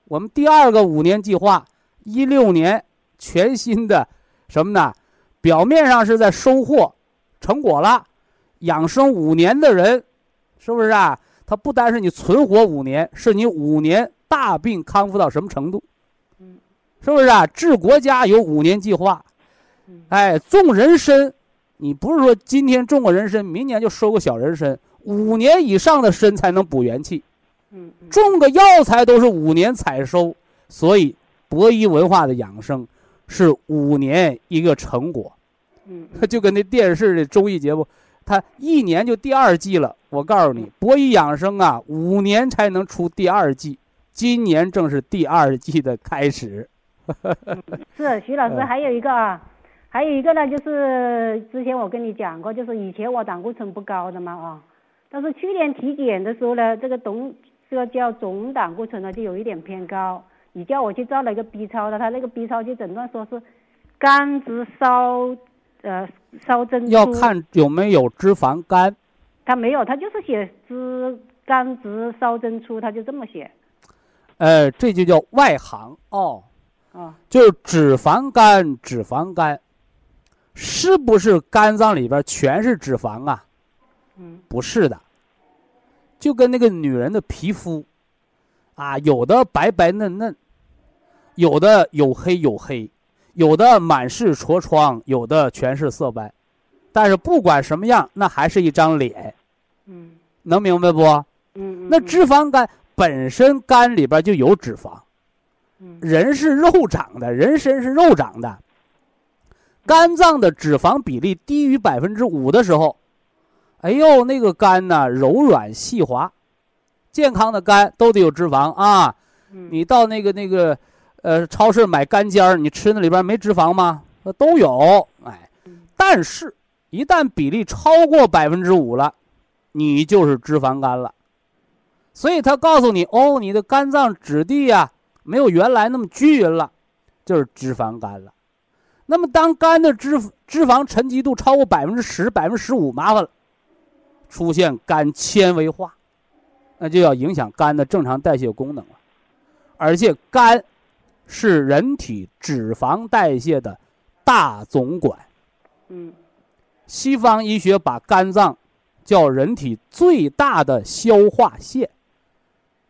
A: 我们第二个五年计划一六年全新的什么呢？表面上是在收获成果了，养生五年的人，是不是啊？他不单是你存活五年，是你五年大病康复到什么程度？
D: 嗯，
A: 是不是啊？治国家有五年计划，
D: 嗯
A: 哎，种人参，你不是说今天种个人参，明年就收个小人参，五年以上的参才能补元气。
D: 嗯嗯
A: 种个药材都是五年采收，所以博医文化的养生是五年一个成果，
D: 嗯 [LAUGHS]
A: 就跟那电视的综艺节目，它一年就第二季了。我告诉你，博医养生啊，五年才能出第二季，今年正是第二季的开始。[LAUGHS]
D: 是徐老师，
A: 嗯
D: 还有一个啊，还有一个呢，就是之前我跟你讲过，就是以前我胆固醇不高的嘛啊，但是去年体检的时候呢，这个总这个叫总胆固醇呢就有一点偏高，你叫我去照了一个 B 超的，他那个 B 超就诊断说是肝直烧，呃烧珍珠，
A: 要看有没有脂肪肝，
D: 他没有，他就是写脂肝脂烧珍珠，他就这么写。
A: 呃，这就叫外行哦，
D: 啊，
A: 就是脂肪肝，脂肪肝，是不是肝脏里边全是脂肪啊？
D: 嗯。
A: 不是的，就跟那个女人的皮肤，啊，有的白白嫩嫩，有的黝黑黝黑，有的满是痤疮，有的全是色斑，但是不管什么样，那还是一张脸，
D: 嗯
A: 能明白不？
D: 嗯，
A: 那
D: 嗯
A: 脂肪肝本身肝里边就有脂肪，
D: 嗯
A: 人是肉长的，人身是肉长的。肝脏的脂肪比例低于百分之五的时候，哎呦，那个肝呢柔软细滑，健康的肝都得有脂肪啊。
D: 嗯
A: 你到那个那个，呃，超市买干尖儿，你吃那里边没脂肪吗？呃都有，哎
D: 嗯，
A: 但是，一旦比例超过百分之五了，你就是脂肪肝了。所以他告诉你，哦，你的肝脏质地呀、没有原来那么均匀了，就是脂肪肝了。那么，当肝的脂脂肪沉积度超过百分之十、百分之十五，麻烦了，出现肝纤维化，那就要影响肝的正常代谢功能了。而且，肝是人体脂肪代谢的大总管。
D: 嗯
A: 西方医学把肝脏叫人体最大的消化腺。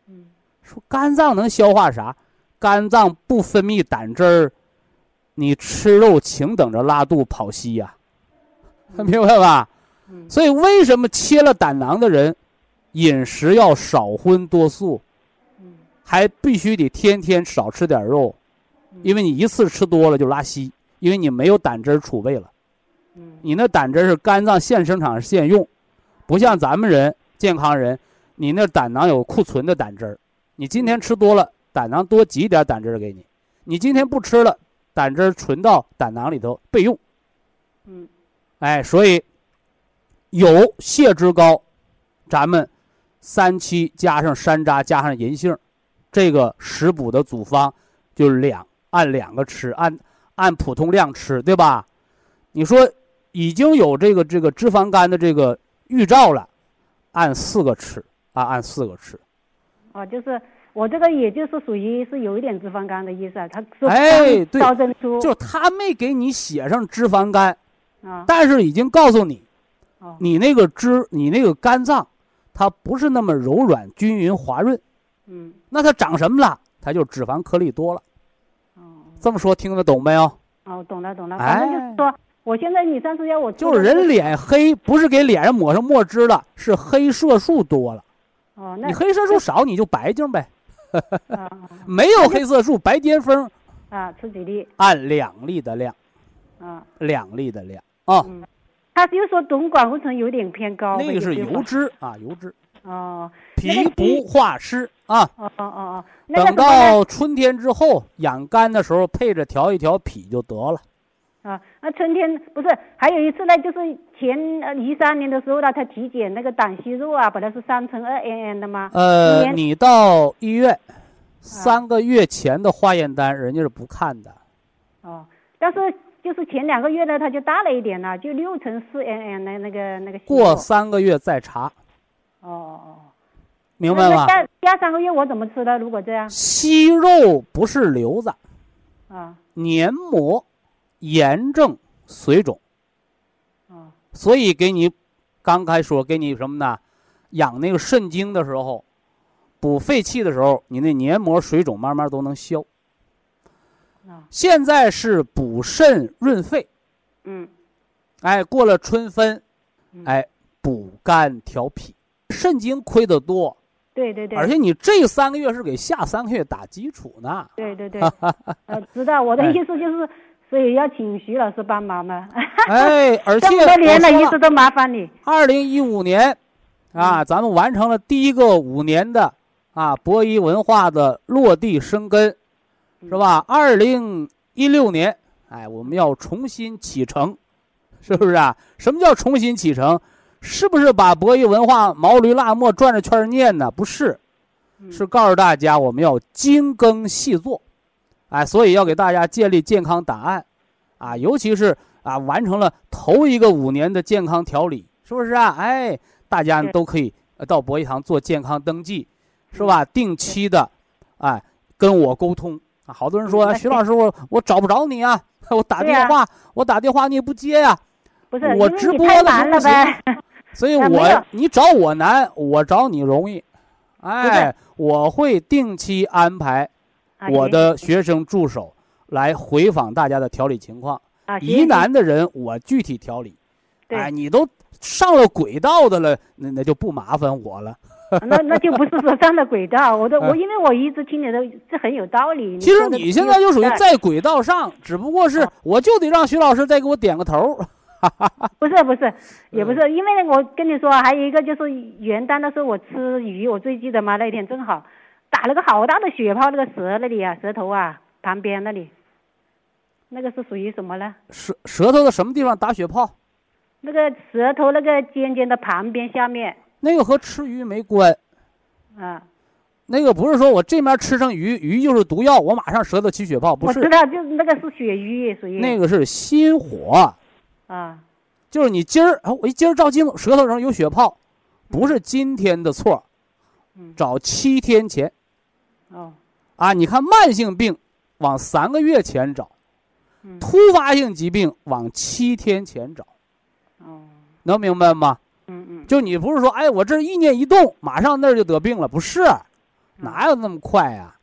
D: 嗯
A: 说肝脏能消化啥？肝脏不分泌胆汁儿，你吃肉请等着拉肚跑稀呀、[LAUGHS] 明白吧？
D: 嗯
A: 所以为什么切了胆囊的人，饮食要少荤多素，
D: 嗯
A: 还必须得天天少吃点肉，因为你一次吃多了就拉稀，因为你没有胆汁儿储备了。
D: 嗯
A: 你那胆汁儿是肝脏现生产现用，不像咱们人健康人，你那胆囊有库存的胆汁儿，你今天吃多了，胆囊多挤一点胆汁儿给你，你今天不吃了，胆汁儿存到胆囊里头备用。
D: 嗯
A: 哎，所以有血脂高，咱们三七加上山楂加上银杏，这个食补的组方就是两按两个吃，按按普通量吃，对吧？你说已经有这个这个脂肪肝的这个预兆了，按四个吃啊，按四个吃。
D: 哦，就是我这个也就是属于是有一点脂肪肝的意思啊，他说
A: 哎对
D: 高珍珠
A: 就是他没给你写上脂肪肝，
D: 啊
A: 但是已经告诉你，
D: 哦
A: 你那个脂，你那个肝脏，它不是那么柔软、均匀、滑润，
D: 嗯
A: 那它长什么了？它就脂肪颗粒多了。
D: 哦
A: 这么说听得懂没有？
D: 哦懂了懂了，
A: 哎
D: 反正就是说，我现在你上次要我
A: 就是人脸黑，不是给脸上抹上墨汁了，是黑色素多了。
D: 哦那
A: 你黑色素少，你就白净呗。
D: 啊 [LAUGHS] 啊
A: 没有黑色素，白癜风，
D: 啊吃几粒
A: 按两粒的量，
D: 啊
A: 两粒的量啊。
D: 嗯，他就说总胆固醇有点偏高，
A: 那个是油脂啊，油脂，
D: 哦
A: 脾不化湿啊。
D: 哦哦哦哦，
A: 等到春天之后养肝的时候，配着调一调脾就得了。
D: 啊，那春天不是还有一次呢，就是前呃一三年的时候呢，他体检那个胆息肉啊，本来是三乘二 nn 的吗，
A: 呃，你到医院三个月前的化验单，人家是不看的。
D: 哦，但是就是前两个月呢，它就大了一点了，就六乘四 nn 那那个那个
A: 过三个月再查，明白吗
D: 那？下下三个月我怎么吃的？如果这样，
A: 息肉不是瘤子，
D: 啊。
A: 黏膜炎症水肿，
D: 啊。
A: 所以给你刚开说给你什么呢？养那个肾精的时候，补肺气的时候，你那黏膜水肿慢慢都能消。
D: 啊。
A: 现在是补肾润肺，
D: 嗯。
A: 哎，过了春分
D: 嗯，
A: 哎，补肝调脾，肾精亏得多，
D: 对对对，
A: 而且你这三个月是给下三个月打基础呢。
D: 对对对，[LAUGHS] 呃，知道我的
A: 哎
D: 意思就是，所以要请徐老师帮忙嘛。[LAUGHS]
A: 哎，而且
D: 这么多年了，一直都麻烦你。
A: 二零一五年，啊，咱们完成了第一个五年的啊博弈文化的落地生根，是吧？二零一六年，哎，我们要重新启程，是不是啊？什么叫重新启程？是不是把博弈文化毛驴辣末转着圈念呢？不是，是告诉大家我们要精耕细作，哎，所以要给大家建立健康档案，啊，尤其是啊完成了头一个五年的健康调理，是不是啊？哎，大家都可以呃到博弈堂做健康登记，是吧？定期的，哎，跟我沟通啊。好多人说，徐老师，我我找不着你啊，[LAUGHS] 我打电话，我打电话你也不接呀、
D: 不是，
A: 我直播的时候
D: 忙了
A: 不行
D: 呗。[LAUGHS]
A: 所以我
D: 啊
A: 你找我难，我找你容易，哎，我会定期安排
D: 啊
A: 我的学生助手来回访大家的调理情况，
D: 啊，
A: 疑难的人我具体调理，
D: 对
A: 哎，你都上了轨道的了，那那就不麻烦我了。
D: 那那就不是说上了轨道，我都 [LAUGHS] 我
A: 嗯
D: 因为我一直听你的，这很有道理。
A: 其实你现在就属于在轨道上，只不过是
D: 啊
A: 我就得让徐老师再给我点个头。
D: 不 [LAUGHS] 是不是，也
A: 嗯
D: 不是，因为我跟你说，还有一个就是元旦的时候我吃鱼，我最记得嘛，那天正好打了个好大的血泡，那个舌那里啊，舌头啊旁边那里，那个是属于什么呢？
A: 舌舌头的什么地方打血泡？
D: 那个舌头那个尖尖的旁边下面。
A: 那个和吃鱼没关。
D: 啊，
A: 那个不是说我这面吃上鱼，鱼就是毒药，我马上舌头起血泡，不是。
D: 我知，道，就是那个是血瘀，属于。
A: 那个是心火，
D: 啊。
A: 就是你今儿啊，我一今儿照镜子，舌头上有血泡，不是今天的错，
D: 嗯。
A: 找七天前
D: 哦。
A: 啊。你看慢性病往三个月前找，
D: 嗯。
A: 突发性疾病往七天前找，
D: 哦。
A: 能明白吗？
D: 嗯嗯。
A: 就你不是说，哎，我这意念一动，马上那儿就得病了，不是，哪有那么快呀、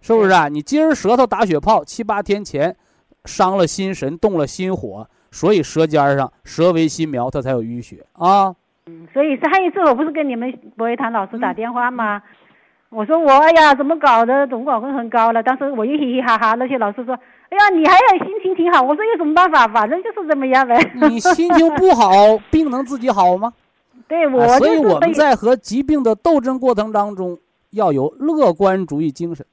A: 是不是啊？你今儿舌头打血泡，七八天前伤了心神，动了心火，所以舌尖上舌为心苗，它才有淤血啊。
D: 嗯，所以上一次我不是跟你们博一堂老师
A: 嗯
D: 打电话吗？我说我哎呀，怎么搞的？总管分很高了。当时我又嘻嘻哈哈，那些老师说，哎呀，你还有心情挺好。我说有什么办法？反正就是这么样呗。
A: 你心情不好，病能自己好吗？[LAUGHS]
D: 对我、
A: 啊所以我们在和疾病的斗争过程当中，要有乐观主义精神，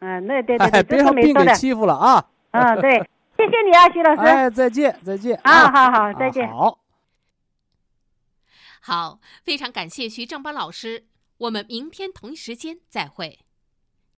D: 嗯，那对对
A: 哎，
D: 对，
A: 别让病。给欺负了啊！
D: 嗯，对，谢谢你啊，徐老师。
A: 哎，再见，再见
D: 啊，好
A: 啊
D: 好，再见。
A: 好。
C: 好，非常感谢徐正邦老师，我们明天同一时间再会。